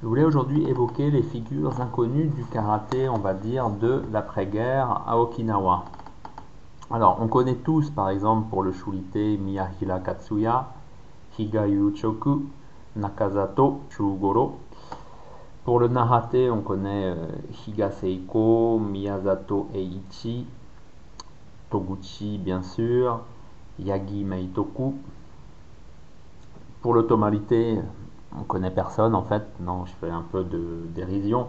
Je voulais aujourd'hui évoquer les figures inconnues du karaté, on va dire, de l'après-guerre à Okinawa. Alors, on connaît tous, par exemple, pour le shurite, Miyahira Katsuya, Higayu Choku, Nakazato Chugoro. Pour le narate, on connaît euh, Higaseiko, Miyazato Eiichi, Toguchi, bien sûr, Yagi Meitoku. Pour l'automalité, on connaît personne en fait, non, je fais un peu de dérision.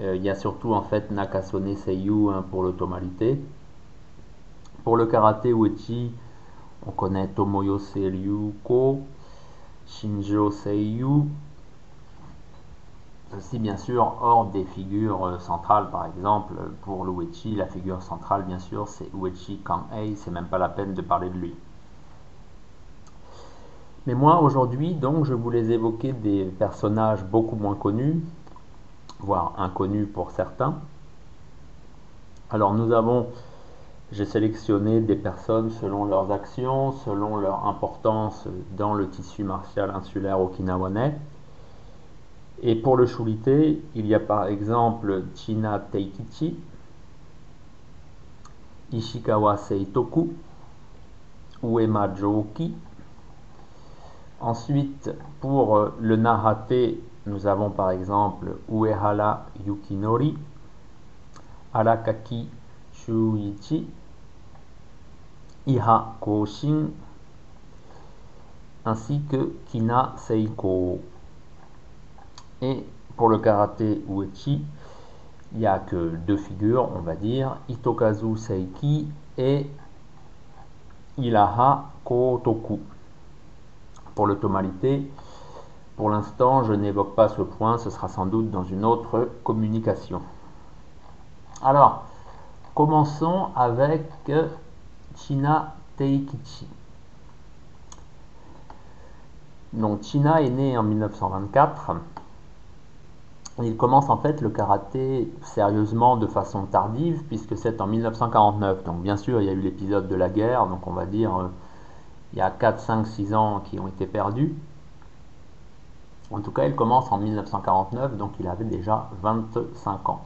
Euh, il y a surtout en fait Nakasone Seiyu hein, pour l'automalité. Pour le karaté uechi, on connaît Tomoyose Ryuko, Shinjo Seiyu. Ceci bien sûr hors des figures euh, centrales par exemple. Pour l'uechi, la figure centrale bien sûr c'est Uechi Kanhei, c'est même pas la peine de parler de lui. Mais moi, aujourd'hui, donc, je voulais évoquer des personnages beaucoup moins connus, voire inconnus pour certains. Alors, nous avons, j'ai sélectionné des personnes selon leurs actions, selon leur importance dans le tissu martial insulaire okinawanais. Et pour le shurite, il y a par exemple China Teikichi, Ishikawa Seitoku, Uema Joki, Ensuite, pour euh, le narate, nous avons par exemple Uehara Yukinori, Arakaki Shuichi, Iha Koshin, ainsi que Kina Seiko. Et pour le karaté Uechi, il n'y a que deux figures, on va dire, Itokazu Seiki et Ilaha Kotoku pour l'automalité. Pour l'instant, je n'évoque pas ce point, ce sera sans doute dans une autre communication. Alors, commençons avec China Teikichi. Donc, China est né en 1924. Il commence en fait le karaté sérieusement de façon tardive, puisque c'est en 1949. Donc, bien sûr, il y a eu l'épisode de la guerre, donc on va dire euh, il y a 4, 5, 6 ans qui ont été perdus. En tout cas, il commence en 1949, donc il avait déjà 25 ans.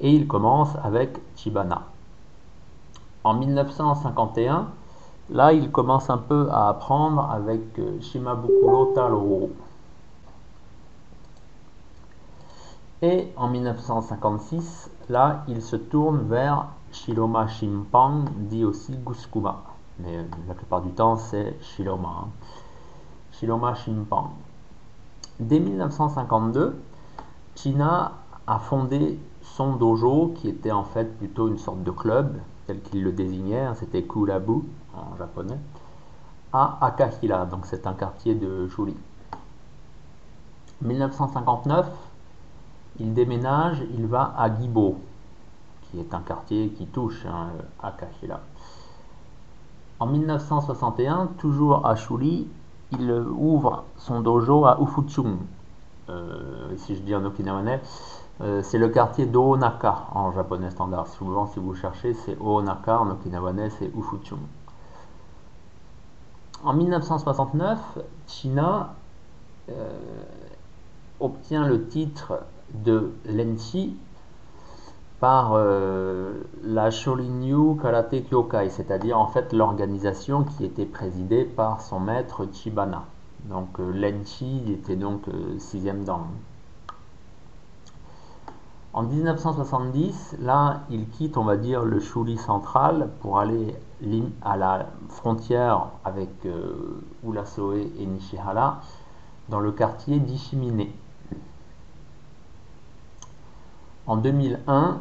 Et il commence avec Chibana. En 1951, là, il commence un peu à apprendre avec euh, Shimabukuro Taro. Et en 1956, là, il se tourne vers Shiroma Shimpan, dit aussi Guskuma mais la plupart du temps c'est Shiloma. Hein. Shiloma Shimpan. Dès 1952, China a fondé son dojo, qui était en fait plutôt une sorte de club, tel qu'il le désignait, hein, c'était Kurabu en japonais, à Akahira, donc c'est un quartier de Juli. 1959, il déménage, il va à Gibo, qui est un quartier qui touche hein. En 1961, toujours à Shuri, il ouvre son dojo à Ufuchun. Euh, si je dis en okinawanais, euh, c'est le quartier d'Oonaka en japonais standard. Souvent, si vous cherchez, c'est Oonaka, en okinawanais, c'est Ufuchun. En 1969, China euh, obtient le titre de Lenchi par euh, la Shorinyu Karate Kyokai, c'est-à-dire en fait l'organisation qui était présidée par son maître Chibana. Donc euh, Lenchi était donc euh, sixième dan. En 1970, là, il quitte, on va dire, le Shuri central pour aller à la frontière avec Urasoe et Nishihara dans le quartier d'Ishimine. En 2001,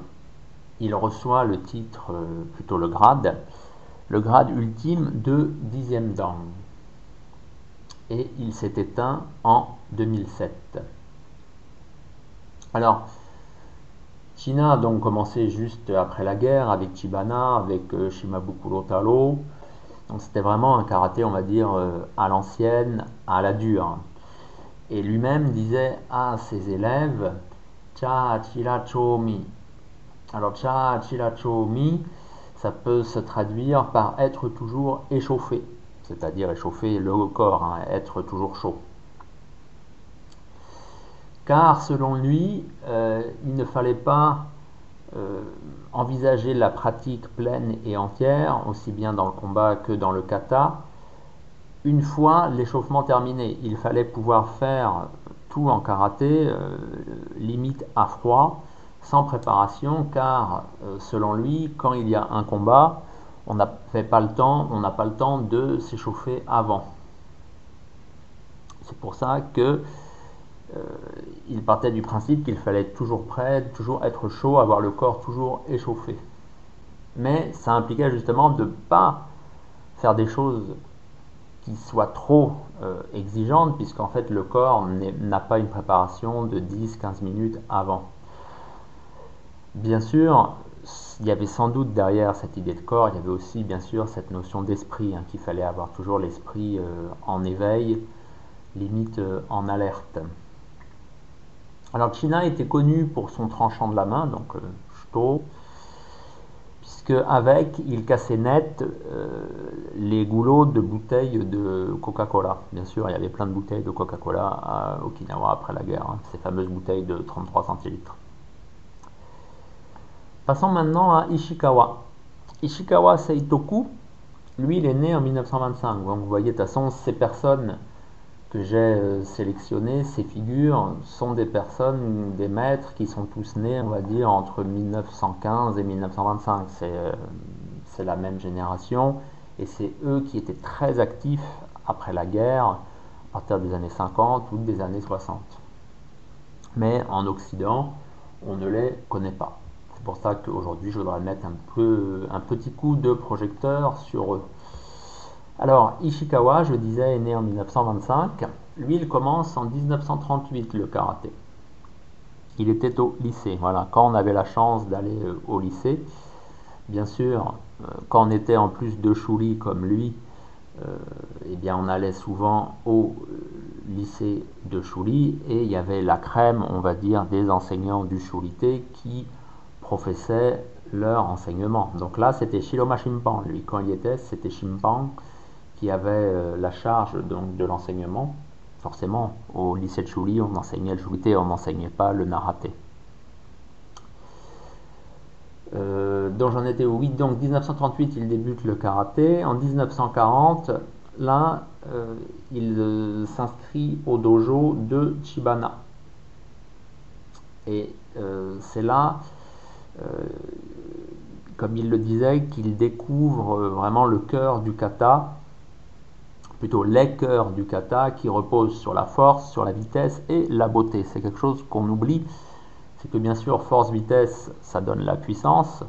il reçoit le titre, euh, plutôt le grade, le grade ultime de dixième dan. Et il s'est éteint en 2007. Alors, China a donc commencé juste après la guerre avec Chibana, avec euh, Shimabukuro Taro. Donc c'était vraiment un karaté, on va dire, euh, à l'ancienne, à la dure. Et lui-même disait à ses élèves Cha Chomi. Alors Cha Chomi, ça peut se traduire par être toujours échauffé, c'est-à-dire échauffer le corps, hein, être toujours chaud. car selon lui, euh, il ne fallait pas euh, envisager la pratique pleine et entière, aussi bien dans le combat que dans le kata, une fois l'échauffement terminé. Il fallait pouvoir faire tout en karaté, euh, limite à froid, sans préparation, car selon lui, quand il y a un combat, on n'a pas le temps, on n'a pas le temps de s'échauffer avant. C'est pour ça que euh, il partait du principe qu'il fallait être toujours prêt, toujours être chaud, avoir le corps toujours échauffé. Mais ça impliquait justement de ne pas faire des choses qui soient trop euh, exigeantes, puisqu'en fait le corps n'a pas une préparation de 10-15 minutes avant. Bien sûr, il y avait sans doute derrière cette idée de corps, il y avait aussi bien sûr cette notion d'esprit, hein, qu'il fallait avoir toujours l'esprit euh, en éveil, limite en alerte. Alors China était connu pour son tranchant de la main, donc euh, puisque avec il cassait net euh, les goulots de bouteilles de Coca-Cola. Bien sûr, il y avait plein de bouteilles de Coca-Cola à Okinawa après la guerre, hein, ces fameuses bouteilles de 33 centilitres. Passons maintenant à Ishikawa. Ishikawa Seitoku, lui, il est né en 1925. Donc vous voyez, de toute façon, ces personnes j'ai euh, sélectionné, ces figures, sont des personnes, des maîtres qui sont tous nés, on va dire, entre 1915 et 1925. Euh, c'est la même génération et c'est eux qui étaient très actifs après la guerre, à partir des années 50 ou des années 60. Mais en Occident, on ne les connaît pas. Pour ça qu'aujourd'hui, je voudrais mettre un, peu, un petit coup de projecteur sur eux. Alors, Ishikawa, je disais, est né en 1925. Lui, il commence en 1938 le karaté. Il était au lycée. Voilà, quand on avait la chance d'aller euh, au lycée, bien sûr, euh, quand on était en plus de chouli comme lui, euh, eh bien, on allait souvent au lycée de Chouli et il y avait la crème, on va dire, des enseignants du Choulité qui professaient leur enseignement. Donc là, c'était Shiloma Shimpan. Lui, quand il était, c'était Shimpan qui avait euh, la charge donc, de l'enseignement. Forcément, au lycée de Chouli, on enseignait le Choulité, on n'enseignait pas le Naraté. Euh, donc j'en étais au 8, donc 1938 il débute le karaté, en 1940 là euh, il s'inscrit au dojo de Chibana et c'est là comme il le disait qu'il découvre vraiment le cœur du kata plutôt les cœurs du kata qui repose sur la force, sur la vitesse et la beauté. C'est quelque chose qu'on oublie, c'est que bien sûr force, vitesse, ça donne la puissance,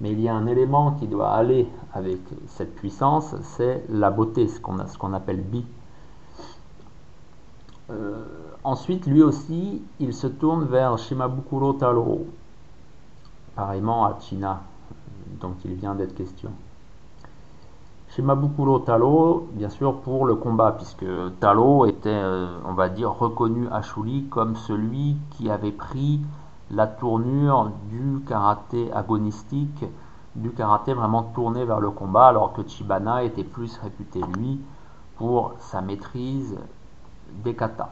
mais il y a un élément qui doit aller avec cette puissance, c'est la beauté, ce qu'on qu'on appelle bi. Euh, ensuite, lui aussi, il se tourne vers Shimabukuro Taro, pareillement à China, dont il vient d'être question. Shimabukuro Talo, bien sûr, pour le combat, puisque Talo était, euh, on va dire, reconnu à Shuli comme celui qui avait pris la tournure du karaté agonistique, du karaté vraiment tourné vers le combat, alors que Chibana était plus réputé, lui, pour sa maîtrise des katas.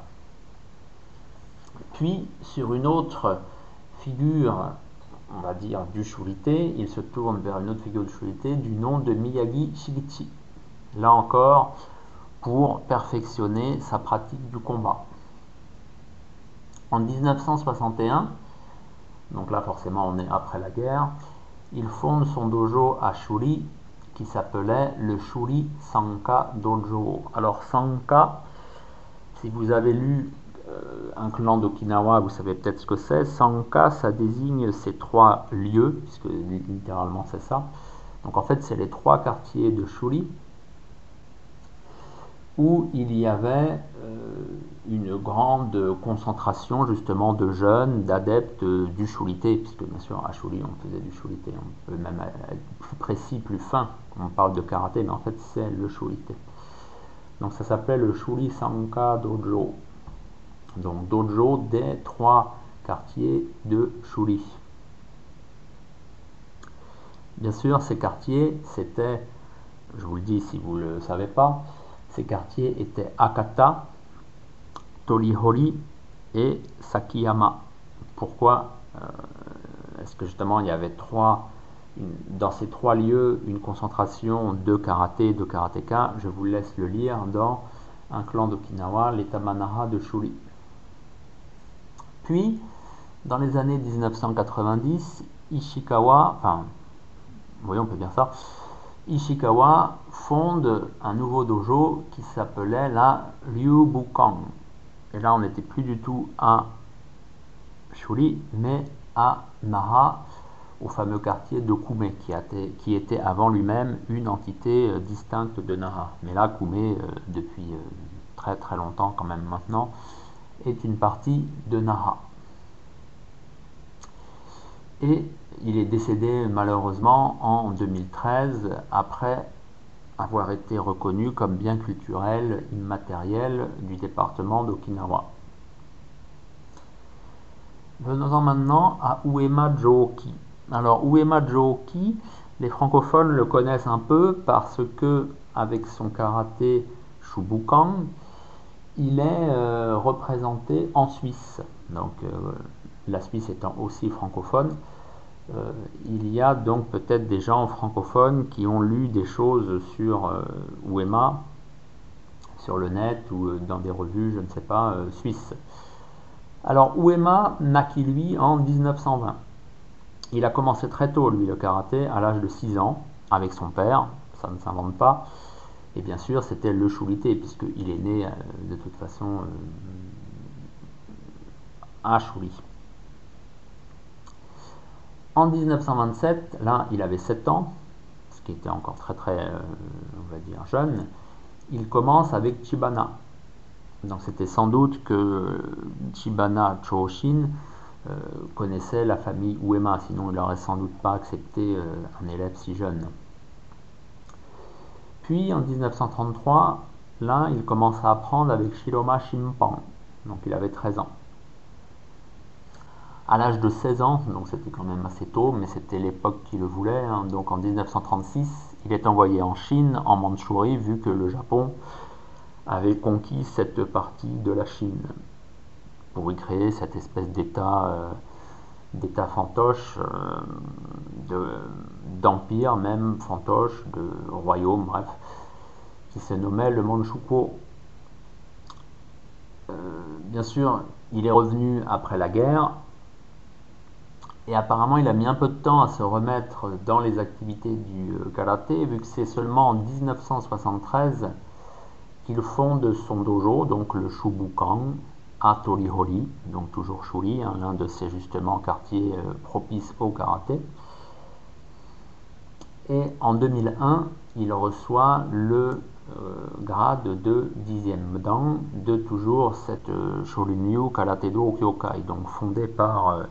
Puis, sur une autre figure on va dire, du Shurite, il se tourne vers une autre figure de Shurite du nom de Miyagi Shigichi. Là encore, pour perfectionner sa pratique du combat. En 1961, donc là forcément on est après la guerre, il fonde son dojo à Shuri qui s'appelait le Shuri Sanka Dojo. Alors Sanka, si vous avez lu un clan d'Okinawa, vous savez peut-être ce que c'est. Sanka, ça désigne ces trois lieux, puisque littéralement c'est ça. Donc en fait, c'est les trois quartiers de Shuri où il y avait euh, une grande concentration justement de jeunes, d'adeptes du Shulité, puisque bien sûr à Shuri on faisait du Shulité, on peut même être plus précis, plus fin, on parle de karaté, mais en fait c'est le Shulité. Donc ça s'appelait le Shuri Sanka Dojo donc dojo des trois quartiers de Shuri. Bien sûr, ces quartiers, c'était, je vous le dis si vous ne le savez pas, ces quartiers étaient Akata, Tolihori et Sakiyama. Pourquoi Est-ce que justement il y avait trois, dans ces trois lieux une concentration de karaté, de karatéka? Je vous laisse le lire dans un clan d'Okinawa, les Tamanara de Shuri. Puis, dans les années 1990, Ishikawa, enfin, voyons, on peut dire ça, Ishikawa fonde un nouveau dojo qui s'appelait la Ryubukan. Et là, on n'était plus du tout à Shuri, mais à Nara, au fameux quartier de Kume, qui, était avant lui-même une entité euh, distincte de Nara. Mais là, Kume, euh, depuis euh, très très longtemps quand même maintenant, est une partie de Nara. Et il est décédé malheureusement en 2013 après avoir été reconnu comme bien culturel immatériel du département d'Okinawa. Venons-en maintenant à Uema Jooki. Alors Uema Jooki, les francophones le connaissent un peu parce que avec son karaté Shubukan, il est euh, représenté en Suisse. Donc euh, la Suisse étant aussi francophone, euh, il y a donc peut-être des gens francophones qui ont lu des choses sur euh, Uema, sur le net ou dans des revues, je ne sais pas, suisses. Alors Uema naquit lui en 1920. Il a commencé très tôt, lui, le karaté, à l'âge de 6 ans, avec son père, ça ne s'invente pas. Et bien sûr, c'était le Choulité, puisqu'il est né de toute façon à Chouli. En 1927, là, il avait 7 ans, ce qui était encore très très, euh, on va dire, jeune. Il commence avec Chibana. Donc c'était sans doute que Chibana Choshin euh, connaissait la famille Uema, sinon il n'aurait sans doute pas accepté euh, un élève si jeune. Puis en 1933, là, il commence à apprendre avec Shiroma Shimpan, donc il avait 13 ans à l'âge de 16 ans, donc c'était quand même assez tôt, mais c'était l'époque qui le voulait. Hein. donc en 1936, il est envoyé en Chine, en Mandchourie, vu que le Japon avait conquis cette partie de la Chine pour y créer cette espèce d'état euh, fantoche, euh, d'empire même fantoche, de royaume, bref, qui se nommait le Manchukuo. Euh, bien sûr, il est revenu après la guerre et apparemment, il a mis un peu de temps à se remettre dans les activités du euh, karaté, vu que c'est seulement en 1973 qu'il fonde son dojo, donc le Shubukan, à Torihori, donc toujours Shuri, hein, l'un de ces justement quartiers euh, propices au karaté. Et en 2001, il reçoit le grade de 10e dan de toujours cette Shorinryu Karate Do Kyokai, donc fondé par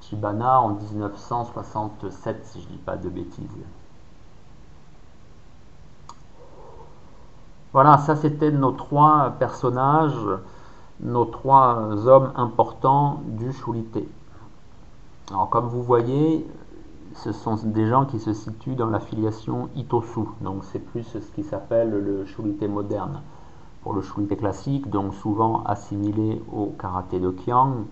Shibana en 1967, si je dis pas de bêtises. Voilà, ça c'était nos trois personnages, nos trois hommes importants du Choulité. Alors comme vous voyez, ce sont des gens qui se situent dans la filiation Itosu, donc c'est plus ce qui s'appelle le Choulité moderne. Pour le Choulité classique, donc souvent assimilé au karaté de Kiang,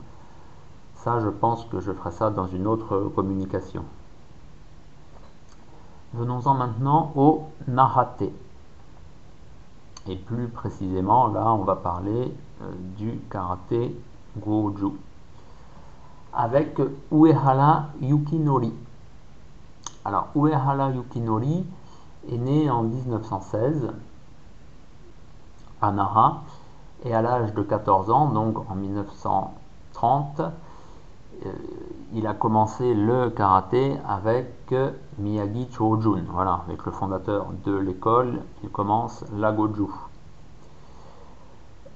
ça, je pense que je ferai ça dans une autre communication. Venons-en maintenant au Narate. Et plus précisément, là, on va parler euh, du karaté Goju. Avec Uehara Yukinori. Alors, Uehara Yukinori est né en 1916 à Nara et à l'âge de 14 ans, donc en 1930, euh, il a commencé le karaté avec Miyagi Chojun, voilà, avec le fondateur de l'école, il commence la Goju.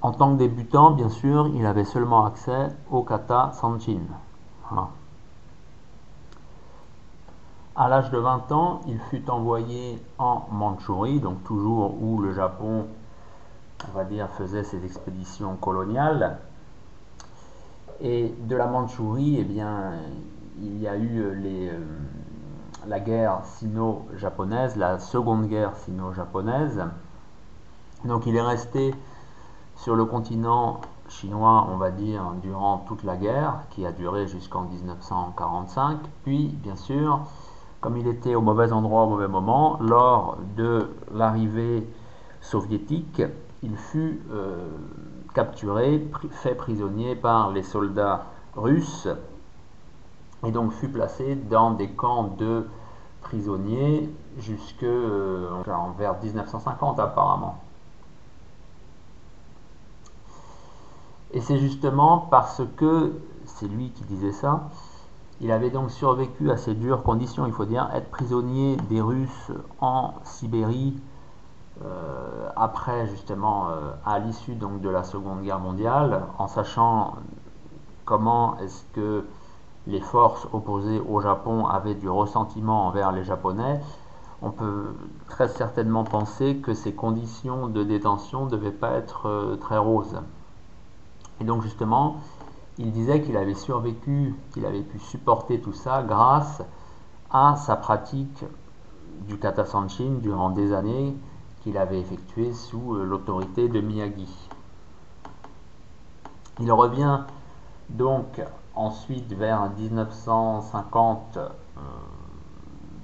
En tant que débutant, bien sûr, il avait seulement accès au kata sanchin. À l'âge de 20 ans, il fut envoyé en Mandchourie, donc toujours où le Japon, on va dire, faisait ses expéditions coloniales. Et de la Mandchourie, eh bien, il y a eu euh, la guerre sino-japonaise, la seconde guerre sino-japonaise. Donc il est resté sur le continent chinois, on va dire, durant toute la guerre, qui a duré jusqu'en 1945. Puis, bien sûr, comme il était au mauvais endroit au mauvais moment, lors de l'arrivée soviétique, il fut euh, capturé, fait prisonnier par les soldats russes et donc fut placé dans des camps de prisonniers jusque euh, vers 1950 apparemment. Et c'est justement parce que, c'est lui qui disait ça, il avait donc survécu à ces dures conditions, il faut dire, être prisonnier des Russes en Sibérie euh, après justement euh, à l'issue donc de la Seconde Guerre mondiale, en sachant comment est-ce que les forces opposées au Japon avaient du ressentiment envers les Japonais, on peut très certainement penser que ces conditions de détention ne devaient pas être euh, très roses. Et donc justement, il disait qu'il avait survécu, qu'il avait pu supporter tout ça grâce à sa pratique du kata sanshin durant des années qu'il avait effectué sous euh, l'autorité de Miyagi. Il revient donc ensuite vers 1950 euh,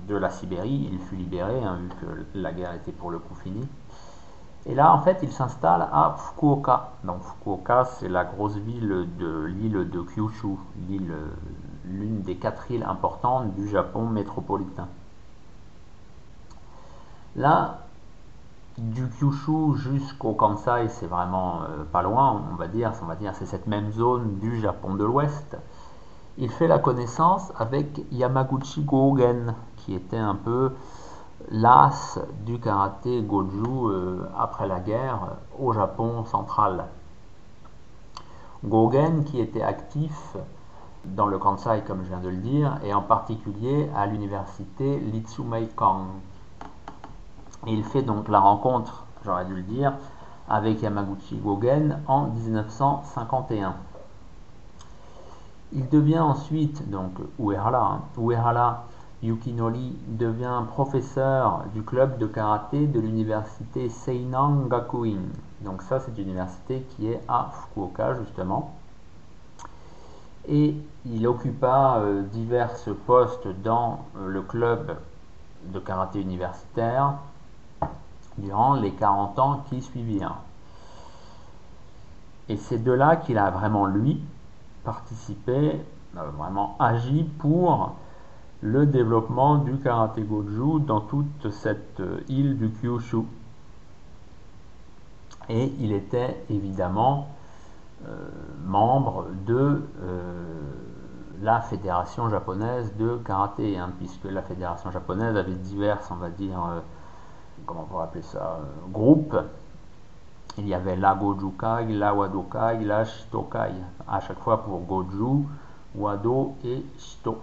de la Sibérie, il fut libéré hein, vu que la guerre était pour le coup finie. Et là, en fait, il s'installe à Fukuoka. Donc, Fukuoka, c'est la grosse ville de l'île de Kyushu, l'une des quatre îles importantes du Japon métropolitain. Là, du Kyushu jusqu'au Kansai, c'est vraiment euh, pas loin, on va dire, on va dire, c'est cette même zone du Japon de l'Ouest. Il fait la connaissance avec Yamaguchi Gogen, qui était un peu l'as du karaté Goju euh, après la guerre au Japon central. Gogen qui était actif dans le Kansai comme je viens de le dire et en particulier à l'université Litsumeikan. Il fait donc la rencontre, j'aurais dû le dire, avec Yamaguchi Gogen en 1951. Il devient ensuite, donc Uehara, hein, Uehara Yukinori devient professeur du club de karaté de l'université Seinan Gakuin. Donc ça, c'est une université qui est à Fukuoka, justement. Et il occupa euh, divers postes dans euh, le club de karaté universitaire durant les 40 ans qui suivirent. Et c'est de là qu'il a vraiment, lui, participé, euh, vraiment agi pour le développement du karaté goju dans toute cette euh, île du Kyushu. Et il était évidemment euh, membre de euh, la fédération japonaise de karaté, hein, puisque la fédération japonaise avait diverses, on va dire, comment on pourrait appeler ça, groupes. Il y avait la Gojukai, la Wadokai, la Shitokai, à chaque fois pour Goju, Wado et Shito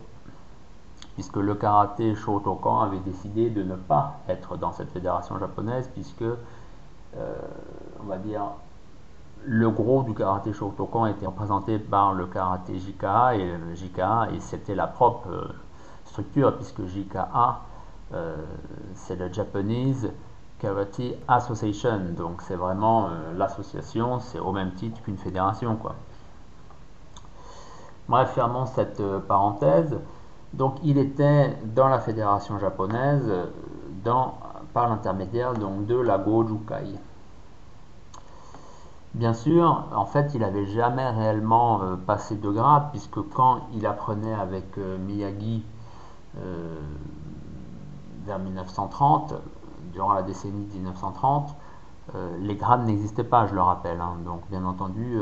puisque le karaté Shotokan avait décidé de ne pas être dans cette fédération japonaise, puisque, euh, on va dire, le gros du karaté Shotokan était représenté par le karaté JKA, et le JKA, et c'était la propre euh, structure, puisque JKA, euh, c'est le Japanese Karate Association, donc c'est vraiment l'association, c'est au même titre qu'une fédération, quoi. Bref, fermons cette parenthèse. Donc il était dans la fédération japonaise dans, par l'intermédiaire de la Gojukai. Bien sûr, en fait, il n'avait jamais réellement euh, passé de grade, puisque quand il apprenait avec euh, Miyagi euh, vers 1930, durant la décennie 1930, les grades n'existaient pas, je le rappelle. Hein. donc, bien entendu,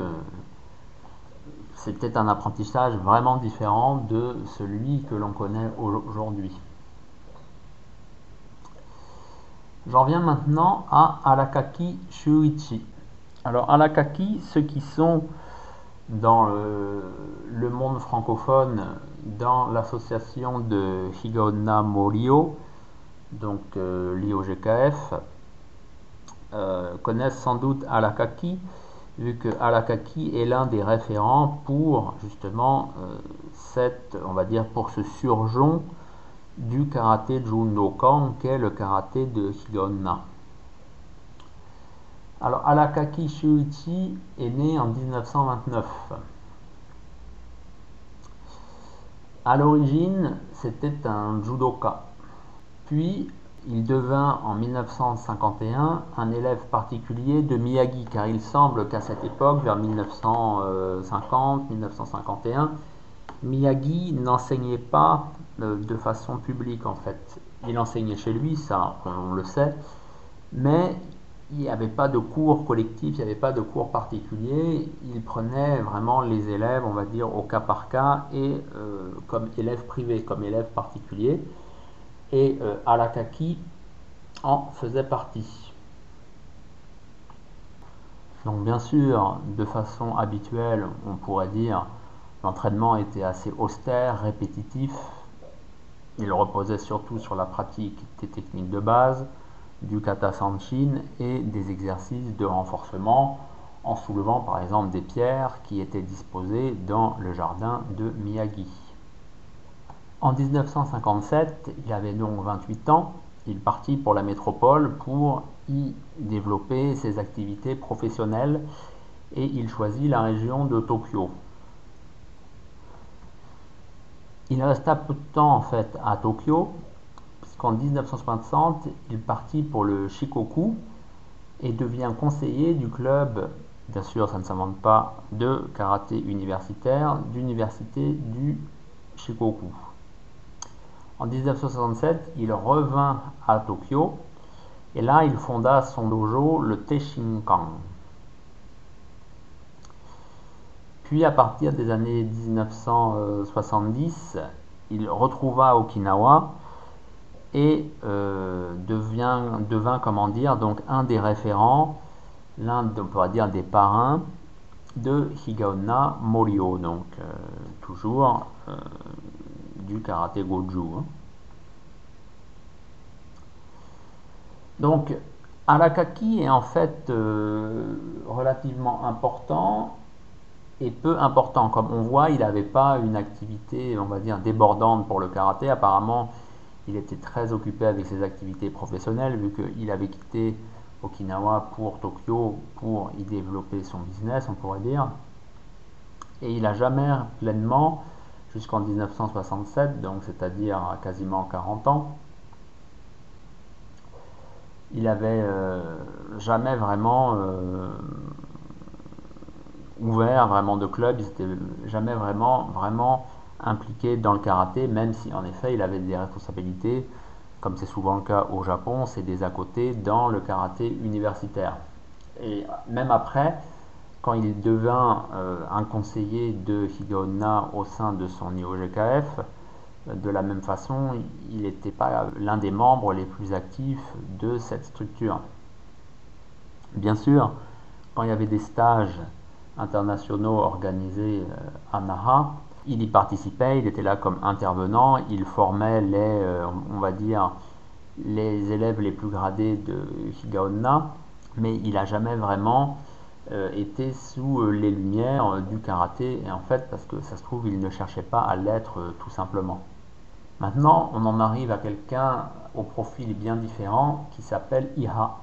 c'était un apprentissage vraiment différent de celui que l'on connaît aujourd'hui. J'en viens maintenant à Alakaki Shuichi. Alors Alakaki, ceux qui sont dans le, monde francophone, dans l'association de Higona Morio, donc euh, l'IOGKF, euh, connaissent sans doute Alakaki vu que Alakaki est l'un des référents pour justement euh, cette, on va dire, pour ce surjon du karaté Jundokan qu'est le karaté de Higonna. Alors, Alakaki Shuichi est né en 1929. À l'origine, c'était un judoka. Puis, il devint en 1951 un élève particulier de Miyagi, car il semble qu'à cette époque, vers 1950-1951, Miyagi n'enseignait pas euh, de façon publique en fait. Il enseignait chez lui, ça on le sait, mais il n'y avait pas de cours collectif, il n'y avait pas de cours particulier. Il prenait vraiment les élèves, on va dire, au cas par cas et euh, comme élèves privés, comme élèves particuliers. Et euh, Alakaki en faisait partie. Donc bien sûr, de façon habituelle, on pourrait dire, l'entraînement était assez austère, répétitif. Il reposait surtout sur la pratique des techniques de base, du kata sanshin et des exercices de renforcement en soulevant par exemple des pierres qui étaient disposées dans le jardin de Miyagi. En 1957, il avait donc 28 ans, il partit pour la métropole pour y développer ses activités professionnelles et il choisit la région de Tokyo. Il resta peu de temps en fait à Tokyo qu'en 1960, il partit pour le Shikoku et devient conseiller du club, bien sûr ça ne s'invente pas, de karaté universitaire d'université du Shikoku. En 1967, il revint à Tokyo et là il fonda son dojo, le Teishinkan. Puis à partir des années 1970, il retrouva Okinawa et euh, devient, devint, comment dire, donc un des référents, l'un, on pourrait dire, des parrains de Higaonna Morio, donc euh, toujours euh, du karaté Goju. Hein. Donc, Alakaki est en fait relativement important et peu important. Comme on voit, il n'avait pas une activité, on va dire, débordante pour le karaté. Apparemment, il était très occupé avec ses activités professionnelles vu qu'il avait quitté Okinawa pour Tokyo pour y développer son business, on pourrait dire. Et il n'a jamais pleinement, jusqu'en 1967, donc c'est-à-dire quasiment 40 ans, il avait euh, jamais vraiment euh, ouvert vraiment de club, il n'était jamais vraiment, vraiment impliqué dans le karaté, même si en effet il avait des responsabilités, comme c'est souvent le cas au Japon, c'est des à côté dans le karaté universitaire. Et même après, quand il devint euh, un conseiller de Higaonna au sein de son IOGKF, de la même façon, il n'était pas l'un des membres les plus actifs de cette structure. Bien sûr, quand il y avait des stages internationaux organisés euh, à Naha, il y participait, il était là comme intervenant, il formait les, euh, on va dire, les élèves les plus gradés de Higaonna, mais il n'a jamais vraiment euh, été sous euh, les lumières du karaté, et en fait, parce que ça se trouve, il ne cherchait pas à l'être tout simplement. Maintenant, on en arrive à quelqu'un au profil bien différent qui s'appelle Iha.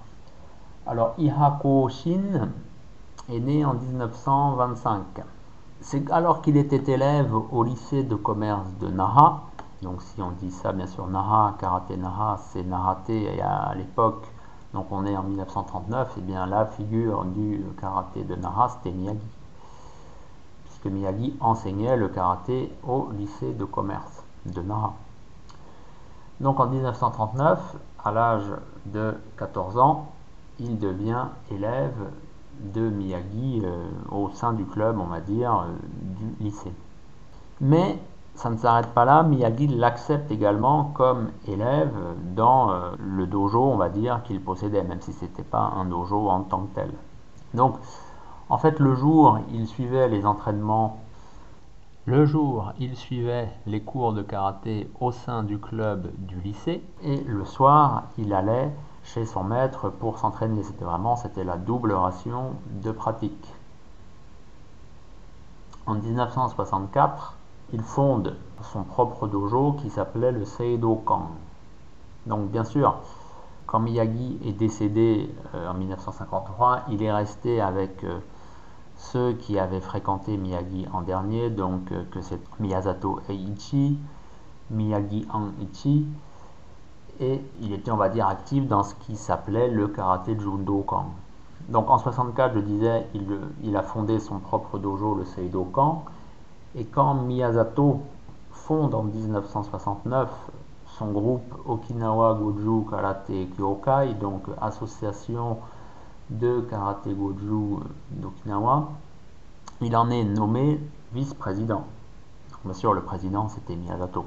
Alors, Iha Shin est né en 1925. C'est alors qu'il était élève au lycée de commerce de Naha. Donc si on dit ça, bien sûr, Naha, karaté Naha, c'est Nahate et à l'époque, donc on est en 1939, et eh bien la figure du karaté de Naha, c'était Miyagi. Puisque Miyagi enseignait le karaté au lycée de commerce de Naha. Donc en 1939, à l'âge de 14 ans, il devient élève de Miyagi euh, au sein du club, on va dire, euh, du lycée. Mais ça ne s'arrête pas là, Miyagi l'accepte également comme élève dans euh, le dojo, on va dire, qu'il possédait, même si ce n'était pas un dojo en tant que tel. Donc, en fait, le jour, il suivait les entraînements. Le jour, il suivait les cours de karaté au sein du club du lycée, et le soir, il allait chez son maître pour s'entraîner. C'était vraiment c'était la double ration de pratique. En 1964, il fonde son propre dojo qui s'appelait le Seido Kang. Donc bien sûr, quand Miyagi est décédé en 1953, il est resté avec ceux qui avaient fréquenté Miyagi en dernier, donc que c'est Miyazato Eiichi, Miyagi An-ichi, et il était, on va dire, actif dans ce qui s'appelait le karaté Jundokan. Donc en 64, je disais, il, a fondé son propre dojo, le Seidokan, et quand Miyazato fonde en 1969 son groupe Okinawa Goju Karate Kyokai, donc association de karaté Goju d'Okinawa, il en est nommé vice-président. Bien sûr, le président, c'était Miyazato.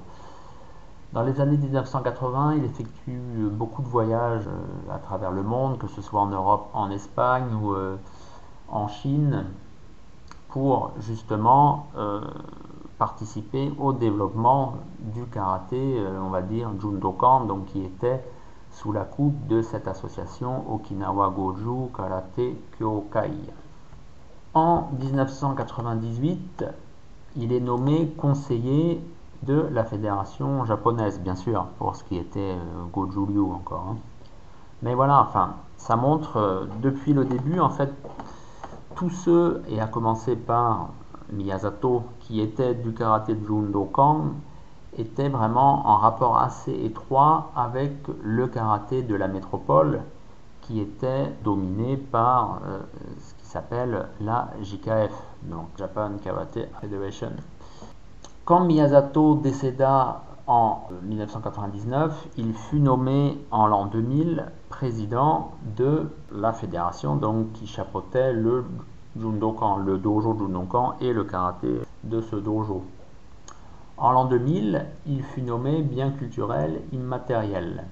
Dans les années 1980, il effectue beaucoup de voyages euh, à travers le monde, que ce soit en Europe, en Espagne ou euh, en Chine, justement euh, participer au développement du karaté, on va dire Jundokan, donc qui était sous la coupe de cette association Okinawa Goju Karate Kyokai. En 1998, il est nommé conseiller de la fédération japonaise, bien sûr, pour ce qui était euh, Goju Ryu encore. Hein. Mais voilà, enfin, ça montre euh, depuis le début, en fait, tous ceux, et à commencer par Miyazato, qui était du karaté de Jundokan, étaient vraiment en rapport assez étroit avec le karaté de la métropole, qui était dominé par euh, ce qui s'appelle la JKF, donc Japan Karate Federation. Quand Miyazato décéda en 1999, il fut nommé en l'an 2000 président de la fédération donc, qui chapeautait le Jundokan, le dojo Jundokan et le karaté de ce dojo. En l'an 2000, il fut nommé bien culturel immatériel.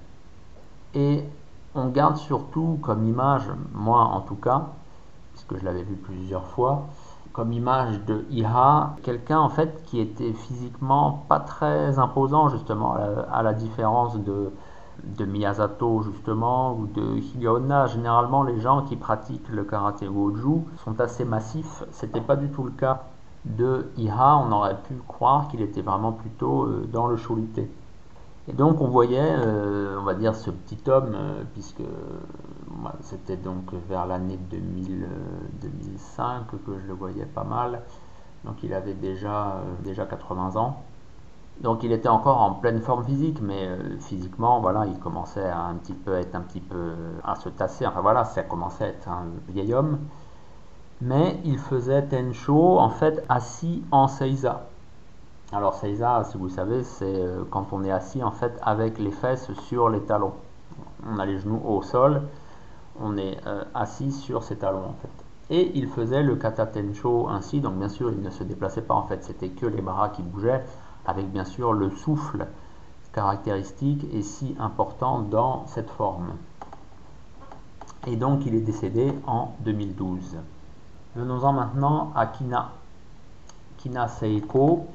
Et on garde surtout comme image, moi en tout cas, puisque je l'avais vu plusieurs fois, comme image de Iha, quelqu'un en fait qui était physiquement pas très imposant justement, à la, différence de, Miyazato justement ou de Higaonna. Généralement, les gens qui pratiquent le karaté goju sont assez massifs. C'était pas du tout le cas de Iha. On aurait pu croire qu'il était vraiment plutôt euh, dans le cholité. Et donc on voyait, euh, on va dire, ce petit homme, euh, puisque c'était donc vers l'année 2005 que je le voyais pas mal. Donc il avait déjà, déjà 80 ans. Donc il était encore en pleine forme physique, mais physiquement, voilà, il commençait à un petit peu être un petit peu à se tasser. Enfin voilà, ça commençait à être un vieil homme. Mais il faisait Tensho en fait assis en Seiza. Alors Seiza, si vous savez, c'est euh, quand on est assis en fait avec les fesses sur les talons. On a les genoux au sol, on est euh, assis sur ses talons en fait. Et il faisait le kata tensho ainsi, donc bien sûr il ne se déplaçait pas en fait, c'était que les bras qui bougeaient, avec bien sûr le souffle caractéristique et si important dans cette forme. Et donc il est décédé en 2012. Venons-en maintenant à Kina. Kina Seiko,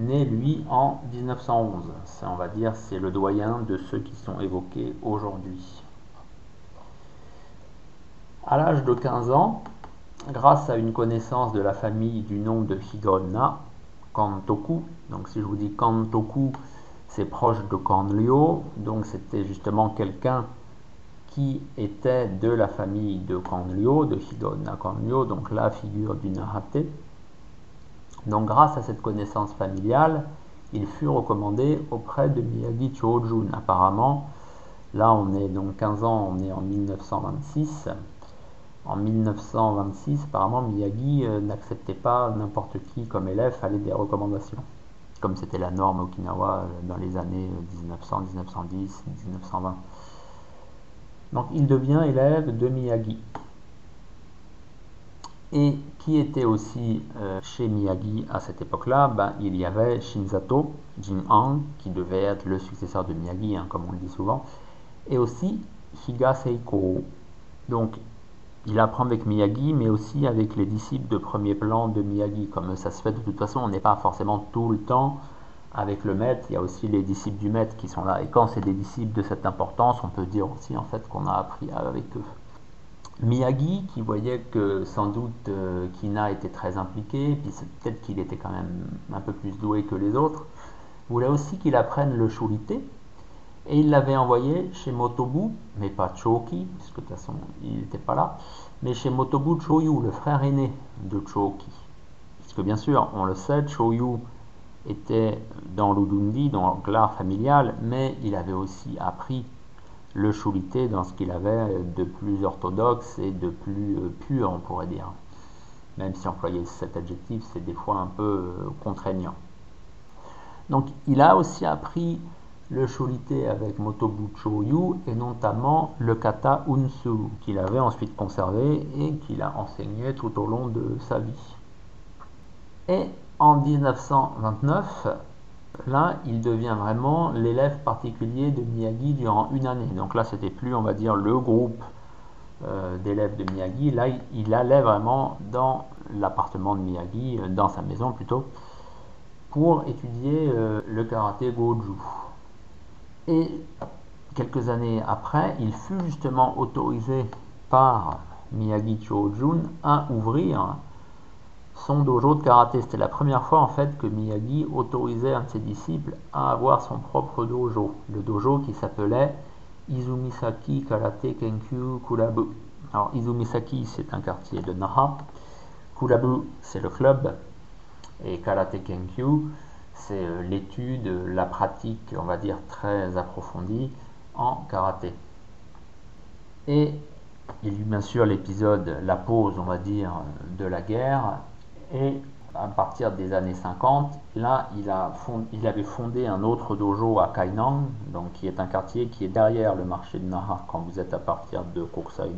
né lui en 1911. on va dire, c'est le doyen de ceux qui sont évoqués aujourd'hui. À l'âge de 15 ans, grâce à une connaissance de la famille du nom de Higonna, Kantoku, donc si je vous dis Kantoku, c'est proche de Kanryo, donc c'était justement quelqu'un qui était de la famille de Kanryo, de Higonna Kanryo, donc la figure du Nahate. Donc grâce à cette connaissance familiale, il fut recommandé auprès de Miyagi Chojun. Apparemment, là on est donc 15 ans, on est en 1926. En 1926, apparemment, Miyagi euh, n'acceptait pas n'importe qui comme élève, fallait des recommandations. Comme c'était la norme Okinawa euh, dans les années 1900, 1910, 1920. Donc il devient élève de Miyagi et qui était aussi euh, chez Miyagi à cette époque-là ben, Il y avait Shinzato Jin-an, qui devait être le successeur de Miyagi, hein, comme on le dit souvent, et aussi Higa Seiko. Donc, il apprend avec Miyagi, mais aussi avec les disciples de premier plan de Miyagi. Comme ça se fait de toute façon, on n'est pas forcément tout le temps avec le maître, il y a aussi les disciples du maître qui sont là. Et quand c'est des disciples de cette importance, on peut dire aussi en fait qu'on a appris avec eux. Miyagi, qui voyait que sans doute euh, Kina était très impliqué, puis peut-être qu'il était quand même un peu plus doué que les autres, voulait aussi qu'il apprenne le shurite. Et il l'avait envoyé chez Motobu, mais pas Choki, puisque de toute façon il n'était pas là, mais chez Motobu Choyu, le frère aîné de Choki. Puisque bien sûr, on le sait, Choyu était dans l'Udundi, dans l'art familial, mais il avait aussi appris le chulité dans ce qu'il avait de plus orthodoxe et de plus euh, pur, on pourrait dire. Même si employer cet adjectif, c'est des fois un peu euh, contraignant. Donc il a aussi appris le chulité avec Motobu Choyu et notamment le kata unsu qu'il avait ensuite conservé et qu'il a enseigné tout au long de sa vie. Et en 1929, là, il devient vraiment l'élève particulier de Miyagi durant une année. Donc là, c'était plus, on va dire, le groupe euh, d'élèves de Miyagi. Là, il, allait vraiment dans l'appartement de Miyagi, euh, dans sa maison plutôt, pour étudier euh, le karaté Goju. Et quelques années après, il fut justement autorisé par Miyagi Chojun à ouvrir son dojo de karaté. C'était la première fois en fait que Miyagi autorisait un de ses disciples à avoir son propre dojo. Le dojo qui s'appelait Izumisaki Karate Kenkyu Kurabu. Alors Izumisaki c'est un quartier de Naha. Kurabu c'est le club. Et Karate Kenkyu c'est euh, l'étude, la pratique, on va dire, très approfondie en karaté. Et il y a eu bien sûr l'épisode, la pause, on va dire, de la guerre, et à partir des années 50, là, il, a il avait fondé un autre dojo à Kainang, donc qui est un quartier qui est derrière le marché de Naha quand vous êtes à partir de Kokusai.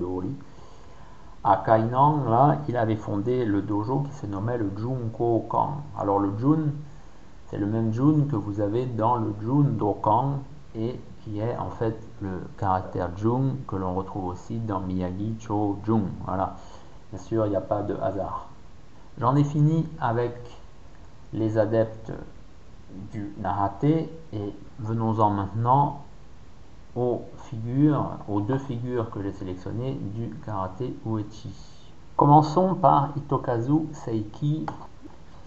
À Kainang, là, il avait fondé le dojo qui se nommait le Junko Kan. Alors le Jun, c'est le même Jun que vous avez dans le Jun Dokan et qui est en fait le caractère Jun que l'on retrouve aussi dans Miyagi Cho Jun. Voilà. Bien sûr, il n'y a pas de hasard. J'en ai fini avec les adeptes du Nahate et venons-en maintenant aux aux deux figures que j'ai sélectionnées du karaté uechi. Commençons par Itokazu Seiki.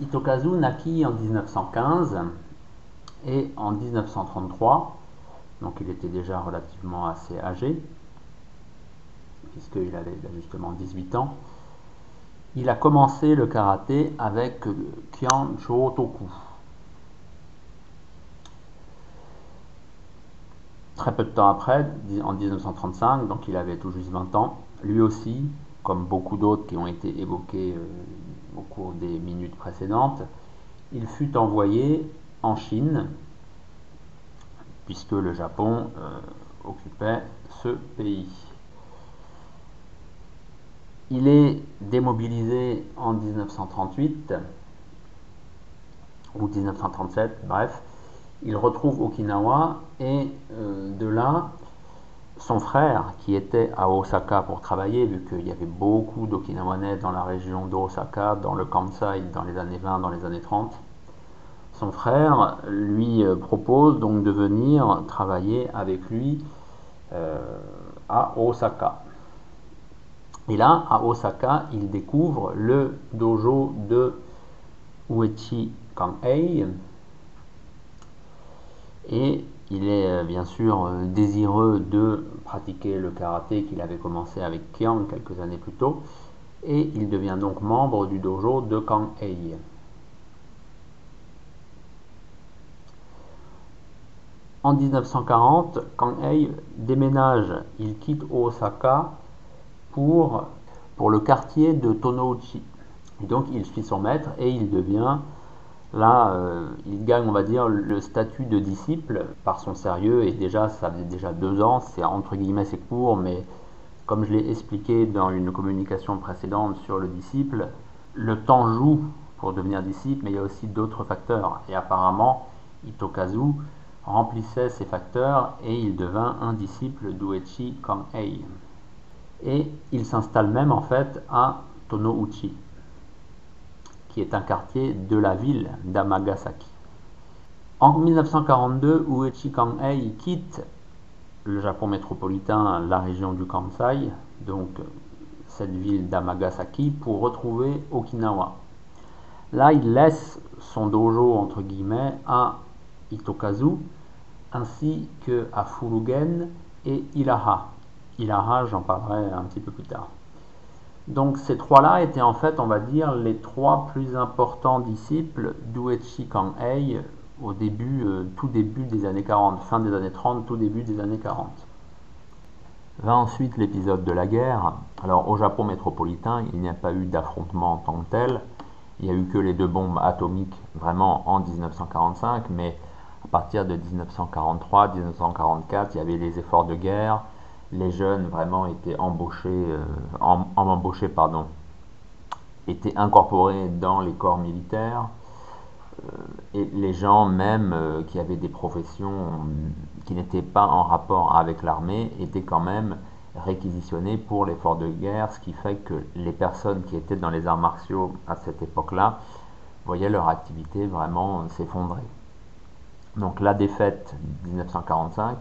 Itokazu naquit en 1915 et en 1933, donc il était déjà relativement assez âgé, puisqu'il avait justement 18 ans. Il a commencé le karaté avec Kian Shotoku. Très peu de temps après, en 1935, donc il avait tout juste 20 ans, lui aussi, comme beaucoup d'autres qui ont été évoqués euh, au cours des minutes précédentes, il fut envoyé en Chine, puisque le Japon euh, occupait ce pays. Il est démobilisé en 1938 ou 1937, bref. Il retrouve Okinawa et euh, de là, son frère, qui était à Osaka pour travailler, vu qu'il y avait beaucoup d'Okinawanais dans la région d'Osaka, dans le Kansai, dans les années 20, dans les années 30, son frère lui euh, propose donc de venir travailler avec lui euh, à Osaka. Et là, à Osaka, il découvre le dojo de Uechi Kanhei. Et il est euh, bien sûr euh, désireux de pratiquer le karaté qu'il avait commencé avec Kiang quelques années plus tôt. Et il devient donc membre du dojo de Kanhei. En 1940, Kanhei déménage, il quitte Osaka pour, pour le quartier de Tonouchi. Donc il suit son maître et il devient, là, euh, il gagne, on va dire, le statut de disciple par son sérieux. Et déjà, ça faisait déjà deux ans, c'est entre guillemets, c'est court, mais comme je l'ai expliqué dans une communication précédente sur le disciple, le temps joue pour devenir disciple, mais il y a aussi d'autres facteurs. Et apparemment, Itokazu remplissait ces facteurs et il devint un disciple d'Uechi Kanhei et il s'installe même en fait à Tonouchi, qui est un quartier de la ville d'Amagasaki. En 1942, Uechi Kanhei quitte le Japon métropolitain, la région du Kansai, donc cette ville d'Amagasaki, pour retrouver Okinawa. Là, il laisse son dojo, entre guillemets, à Itokazu, ainsi que à Furugen et Ilaha. Ilaha, j'en parlerai un petit peu plus tard. Donc ces trois-là étaient en fait, on va dire, les trois plus importants disciples d'Uechi Kang-hei au début, euh, tout début des années 40, fin des années 30, tout début des années 40. Va ensuite l'épisode de la guerre. Alors au Japon métropolitain, il n'y a pas eu d'affrontement en tant que tel. Il n'y a eu que les deux bombes atomiques vraiment en 1945, mais à partir de 1943-1944, il y avait les efforts de guerre. Les jeunes vraiment étaient embauchés, euh, en, embauchés pardon, étaient incorporés dans les corps militaires. Euh, et les gens même euh, qui avaient des professions qui n'étaient pas en rapport avec l'armée étaient quand même réquisitionnés pour l'effort de guerre, ce qui fait que les personnes qui étaient dans les arts martiaux à cette époque-là voyaient leur activité vraiment s'effondrer. Donc la défaite 1945,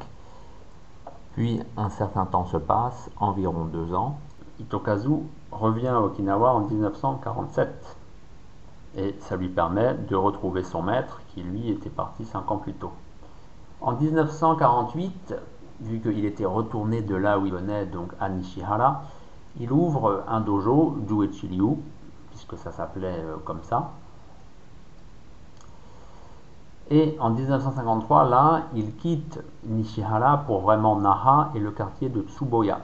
puis un certain temps se passe, environ deux ans. Itokazu revient à Okinawa en 1947 et ça lui permet de retrouver son maître qui lui était parti cinq ans plus tôt. En 1948, vu qu'il était retourné de là où il venait, donc à Nishihara, il ouvre un dojo, Juechi-ryu, puisque ça s'appelait euh, comme ça. Et en 1953, là, il quitte Nishihara pour vraiment Naha et le quartier de Tsuboya.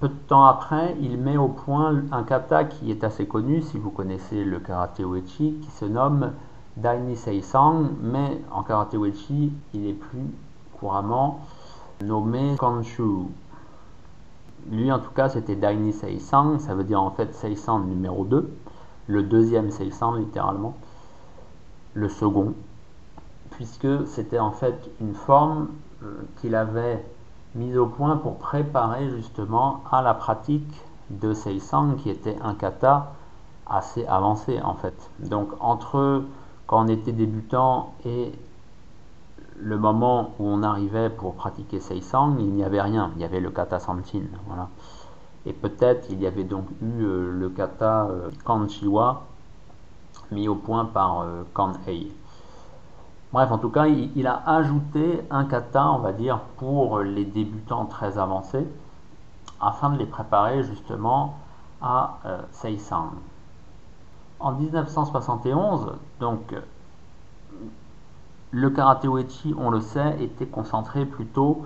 Peu de temps après, il met au point un kata qui est assez connu, si vous connaissez le karaté uechi, qui se nomme Daini Seisang, mais en karaté uechi, il est plus couramment nommé Kanshu. Lui, en tout cas, c'était Daini Seisang, ça veut dire en fait Seisang numéro 2, le deuxième Seisang littéralement, le second, puisque c'était en fait une forme euh, qu'il avait mise au point pour préparer justement à la pratique de Seisang qui était un kata assez avancé en fait. Donc entre quand on était débutant et le moment où on arrivait pour pratiquer Seisang, il n'y avait rien, il y avait le kata Sanchin, voilà. Et peut-être il y avait donc eu euh, le kata euh, Kanchiwa mis au point par euh, Kanhei. Bref, en tout cas, il, a ajouté un kata, on va dire, pour les débutants très avancés, afin de les préparer justement à euh, Seisang. En 1971, donc, le karaté uechi, on le sait, était concentré plutôt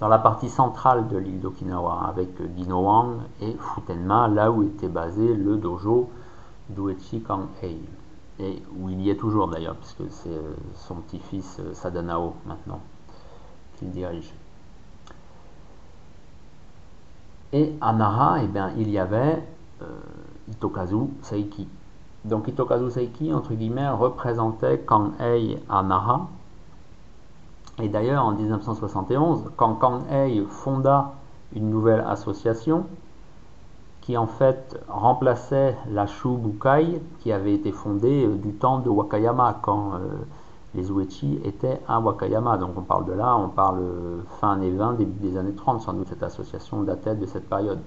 dans la partie centrale de l'île d'Okinawa, avec Dinoang et Futenma, là où était basé le dojo d'Uechi Kanghei et où il y est toujours d'ailleurs, puisque c'est euh, son petit-fils euh, Sadanao maintenant qu'il dirige. Et à Nara, eh bien, il y avait euh, Itokazu Seiki. Donc Itokazu Seiki, entre guillemets, représentait Kanhei à Nara. Et d'ailleurs, en 1971, quand Kanhei fonda une nouvelle association, qui en fait remplaçait la Shubukai qui avait été fondée euh, du temps de Wakayama quand euh, les Uechi étaient à Wakayama. Donc on parle de là, on parle euh, fin années 20, début des années 30 sans doute cette association datait de cette période.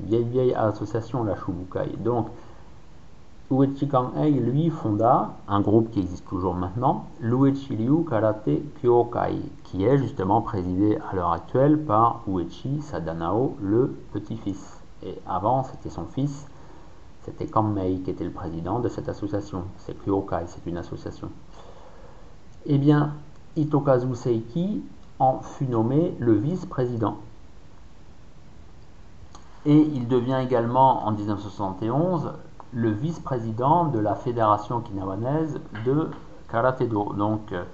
Vieille vieille association la Shubukai. Donc Uechi Kanhei lui fonda un groupe qui existe toujours maintenant, l'Uechi Ryu Karate Kyokai, qui est justement présidé à l'heure actuelle par Uechi Sadanao, le petit-fils. Et avant, c'était son fils, c'était Kammei qui était le président de cette association. C'est Kyokai, c'est une association. Eh bien, Itokazu Seiki en fut nommé le vice-président. Et il devient également en 1971 le vice-président de la fédération kinawanaise de karaté-do. Donc, euh,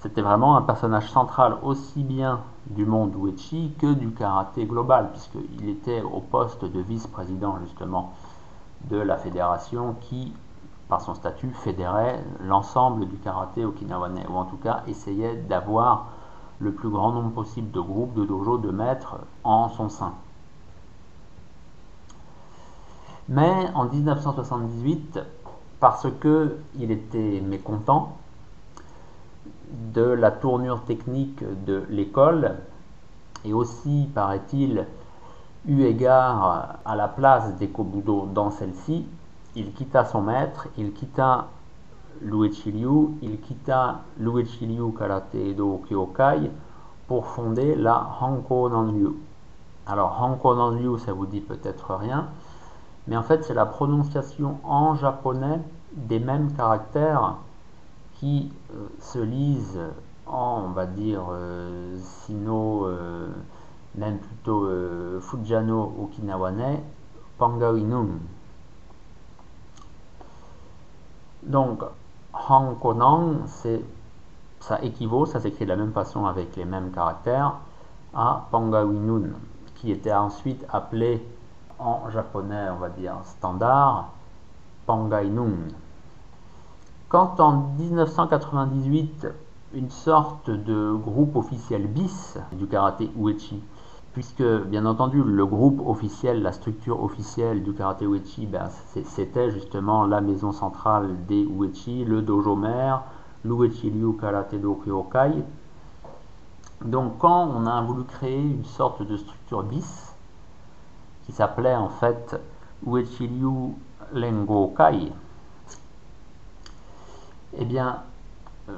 c'était vraiment un personnage central aussi bien du monde Uechi que du karaté global, puisqu'il était au poste de vice-président justement de la fédération qui, par son statut, fédérait l'ensemble du karaté okinawanais, ou en tout cas essayait d'avoir le plus grand nombre possible de groupes, de dojo, de maîtres en son sein. Mais en 1978, parce qu'il était mécontent de la tournure technique de l'école et aussi, paraît-il, eu égard à la place des Kobudo dans celle-ci, il quitta son maître, il quitta Luechiliu, il quitta Luechiliu Karate Do Kyokai pour fonder la Hanko Nanryu. Alors Hanko Nanryu, ça vous dit peut-être rien, mais en fait c'est la prononciation en japonais des mêmes caractères qui euh, se lisent en, on va dire, euh, sino, euh, même plutôt Fujano Okinawane, Pangawinun. Donc, Hankonan, ça équivaut, ça s'écrit de la même façon avec les mêmes caractères, à Pangawinun, qui était ensuite appelé en japonais, on va dire standard, Pangainun. Quand en 1998, une sorte de groupe officiel bis du karaté Uechi, puisque bien entendu le groupe officiel, la structure officielle du karaté Uechi, ben, c'était justement la maison centrale des Uechi, le dojo mère, l'Uechi Ryu Karate Do Kyokai. Donc quand on a voulu créer une sorte de structure bis, qui s'appelait en fait Uechi Ryu eh bien, euh,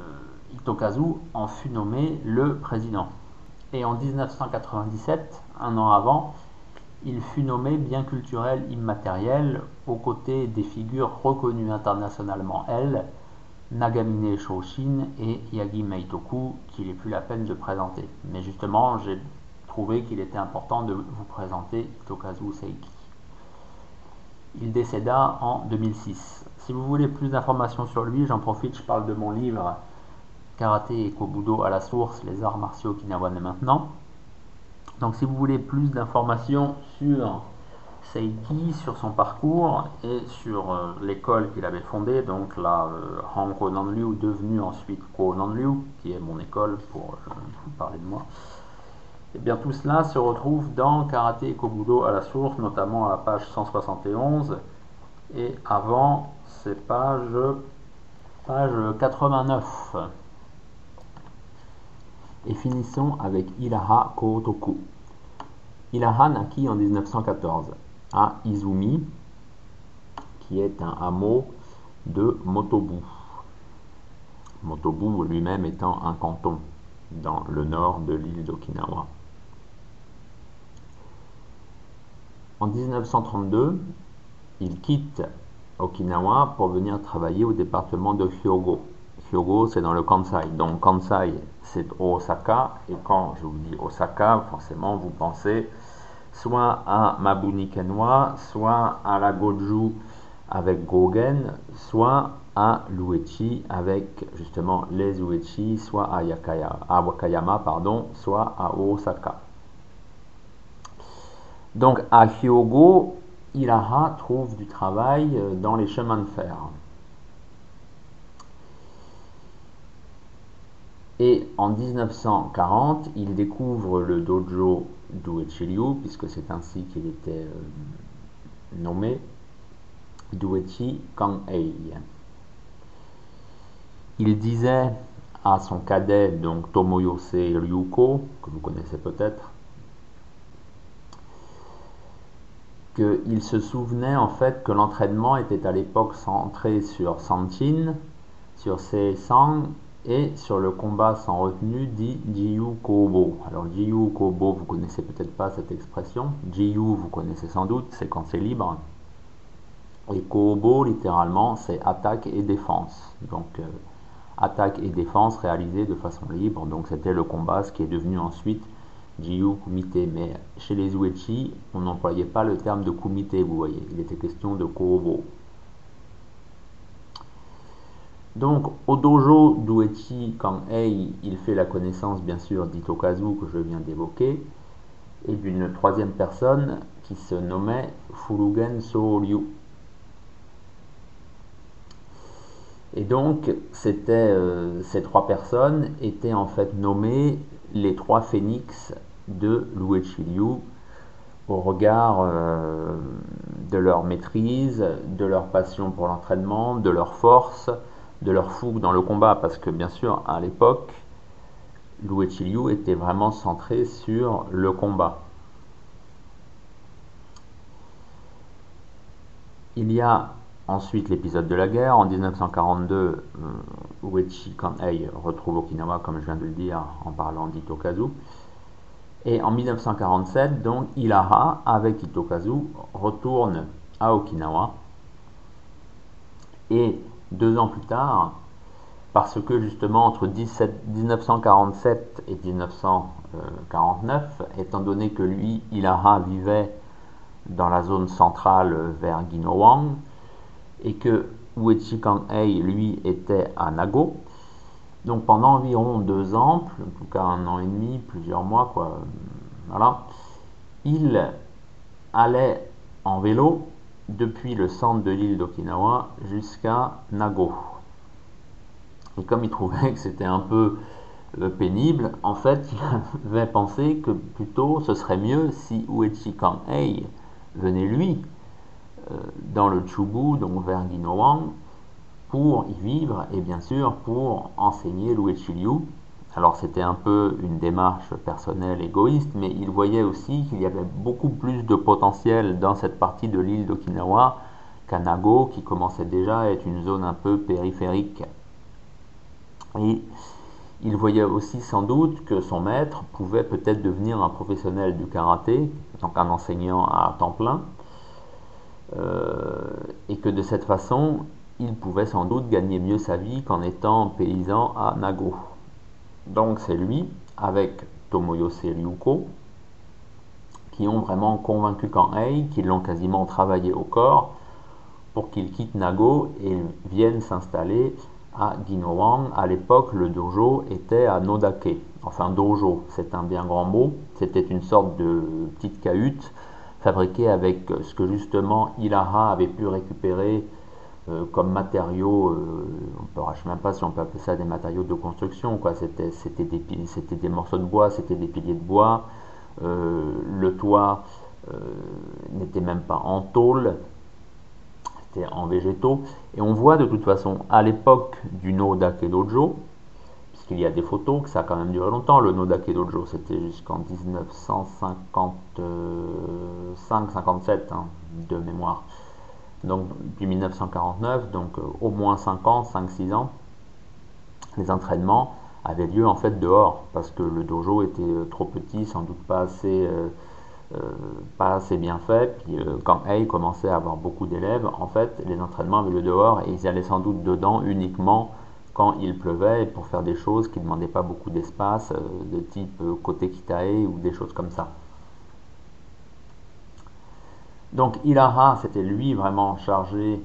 Itokazu en fut nommé le président. Et en 1997, un an avant, il fut nommé bien culturel immatériel aux côtés des figures reconnues internationalement, elles, Nagamine Shoshin et Yagi Meitoku, qu'il n'est plus la peine de présenter. Mais justement, j'ai trouvé qu'il était important de vous présenter Itokazu Seiki. Il décéda en 2006. Si vous voulez plus d'informations sur lui, j'en profite, je parle de mon livre Karaté et Kobudo à la source, les arts martiaux okinawanais maintenant. Donc si vous voulez plus d'informations sur Seiki, sur son parcours et sur euh, l'école qu'il avait fondée, donc la euh, Hanko devenue ensuite Ko Nanryu, qui est mon école pour euh, parler de moi. Et eh bien tout cela se retrouve dans Karaté et Kobudo à la source, notamment à la page 171 et avant c'est page, page 89. Et finissons avec Ilaha Kotoku. Ilaha naquit en 1914 à Izumi, qui est un hameau de Motobu. Motobu lui-même étant un canton dans le nord de l'île d'Okinawa. En 1932, il quitte Okinawa pour venir travailler au département de Hyogo. Hyogo, c'est dans le Kansai. Donc Kansai, c'est Osaka. Et quand je vous dis Osaka, forcément, vous pensez soit à Mabuni Kenwa, soit à la Goju avec Gogen, soit à l'Uechi avec justement les Uechi, soit à, Yakaya, à Wakayama, pardon, soit à Osaka. Donc à Hyogo, Ilaha trouve du travail euh, dans les chemins de fer. Et en 1940, il découvre le dojo d'Uechi-ryu, puisque c'est ainsi qu'il était euh, nommé, Duechi Kang-ei. Il disait à son cadet, donc Tomoyose Ryuko, que vous connaissez peut-être, qu'il se souvenait en fait que l'entraînement était à l'époque centré sur Sanchin, sur ses sangs et sur le combat sans retenue dit Jiyu Kobo. Alors Jiyu Kobo, vous connaissez peut-être pas cette expression. Jiyu, vous connaissez sans doute, c'est quand c'est libre. Et Kobo, littéralement, c'est attaque et défense. Donc euh, attaque et défense réalisées de façon libre. Donc c'était le combat, ce qui est devenu ensuite Jiyu Kumite, mais chez les Uechi, on n'employait pas le terme de Kumite, vous voyez, il était question de Kobo. Donc, au dojo d'Uechi Kang-ei, il fait la connaissance, bien sûr, d'Itokazu, que je viens d'évoquer, et d'une troisième personne qui se nommait Furugen Soryu. Et donc, euh, ces trois personnes étaient en fait nommées les trois phénix de Luechi Liu au regard euh, de leur maîtrise, de leur passion pour l'entraînement, de leur force, de leur fougue dans le combat, parce que bien sûr, à l'époque, Liu était vraiment centré sur le combat. Il y a ensuite l'épisode de la guerre. En 1942, euh, Uechi Kanhei retrouve Okinawa, comme je viens de le dire en parlant d'Itokazu. Et en 1947, donc, Ilara, avec Itokazu, retourne à Okinawa. Et deux ans plus tard, parce que justement entre 1947 et 1949, étant donné que lui, Ilara, vivait dans la zone centrale vers Ginowang, et que Uechi Kanhei, lui, était à Nago, donc pendant environ deux ans, en tout cas un an et demi, plusieurs mois, quoi, il allait en vélo depuis le centre de l'île d'Okinawa jusqu'à Nago. Et comme il trouvait que c'était un peu euh, pénible, en fait, il avait pensé que plutôt ce serait mieux si Uechi Kanhei venait lui euh, dans le Chubu, donc vers Ginowang, pour y vivre et bien sûr pour enseigner Liu. Alors c'était un peu une démarche personnelle égoïste, mais il voyait aussi qu'il y avait beaucoup plus de potentiel dans cette partie de l'île d'Okinawa qu'à Nago, qui commençait déjà à être une zone un peu périphérique. Et il voyait aussi sans doute que son maître pouvait peut-être devenir un professionnel du karaté, donc un enseignant à temps plein, euh, et que de cette façon, il pouvait sans doute gagner mieux sa vie qu'en étant paysan à Nago. Donc c'est lui, avec Tomoyose Ryuko, qui ont vraiment convaincu Kanhei, qui l'ont quasiment travaillé au corps, pour qu'il quitte Nago et vienne s'installer à Ginowang. À l'époque, le dojo était à Nodake. Enfin, dojo, c'est un bien grand mot. C'était une sorte de petite cahute fabriquée avec ce que justement Ilara avait pu récupérer euh, comme matériaux, euh, on ne sais même pas si on peut appeler ça des matériaux de construction. C'était, des, morceaux de bois, c'était des piliers de bois, euh, le toit n'était même pas en tôle, c'était en végétaux, et on voit de toute façon, à l'époque du Nodake Dojo, puisqu'il y a des photos, que ça a quand même duré longtemps, le Nodake Dojo, c'était jusqu'en 1955-57 hein, de mémoire donc depuis 1949, donc euh, au moins 5 ans, 5-6 ans, les entraînements avaient lieu en fait dehors parce que le dojo était euh, trop petit, sans doute pas assez, euh, bien fait. Puis quand Hay commençait à avoir beaucoup d'élèves, en fait les entraînements avaient lieu dehors et ils allaient sans doute dedans uniquement quand il pleuvait pour faire des choses qui ne demandaient pas beaucoup d'espace, de type côté Kitae ou des choses comme ça. Donc Ilara, c'était lui vraiment chargé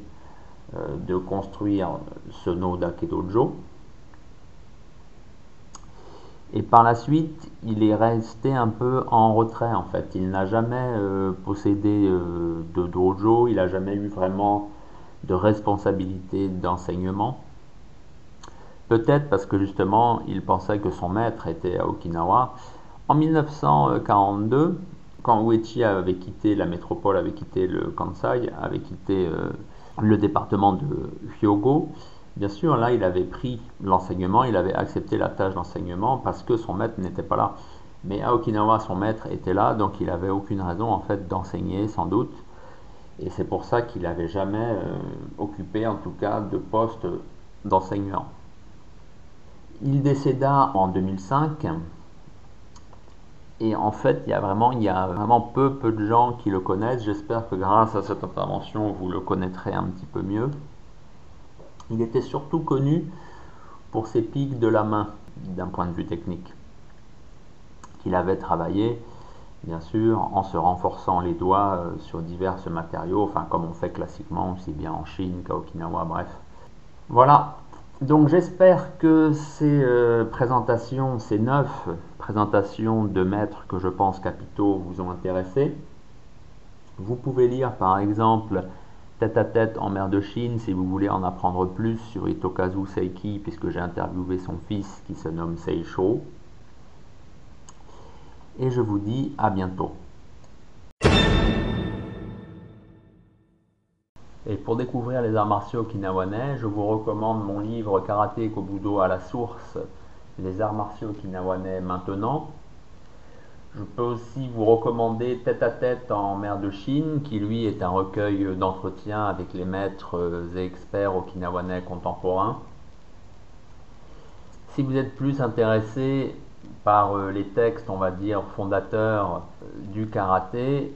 euh, de construire ce Noda Kedojo. Et par la suite, il est resté un peu en retrait en fait. Il n'a jamais euh, possédé euh, de dojo, il n'a jamais eu vraiment de responsabilité d'enseignement. Peut-être parce que justement, il pensait que son maître était à Okinawa. En 1942, quand Uechi avait quitté la métropole, avait quitté le Kansai, avait quitté euh, le département de Hyogo, bien sûr, là, il avait pris l'enseignement, il avait accepté la tâche d'enseignement parce que son maître n'était pas là. Mais à Okinawa, son maître était là, donc il n'avait aucune raison, en fait, d'enseigner, sans doute. Et c'est pour ça qu'il n'avait jamais euh, occupé, en tout cas, de poste d'enseignant. Il décéda en 2005 et en fait, il y a vraiment, il y a vraiment peu, peu de gens qui le connaissent. J'espère que grâce à cette intervention, vous le connaîtrez un petit peu mieux. Il était surtout connu pour ses pics de la main, d'un point de vue technique, qu'il avait travaillé, bien sûr, en se renforçant les doigts euh, sur divers matériaux, enfin comme on fait classiquement, aussi bien en Chine qu'à Okinawa, bref. Voilà, donc j'espère que ces euh, présentations, ces neuf présentations de maîtres que je pense capitaux vous ont intéressé. Vous pouvez lire par exemple Tête à tête en mer de Chine si vous voulez en apprendre plus sur Itokazu Seiki puisque j'ai interviewé son fils qui se nomme Seisho. Et je vous dis à bientôt. Et pour découvrir les arts martiaux okinawanais, je vous recommande mon livre Karaté Kobudo à la source, les arts martiaux okinawanais maintenant. Je peux aussi vous recommander Tête à tête en mer de Chine, qui lui est un recueil d'entretien avec les maîtres et experts okinawanais contemporains. Si vous êtes plus intéressé par euh, les textes, on va dire, fondateurs du karaté,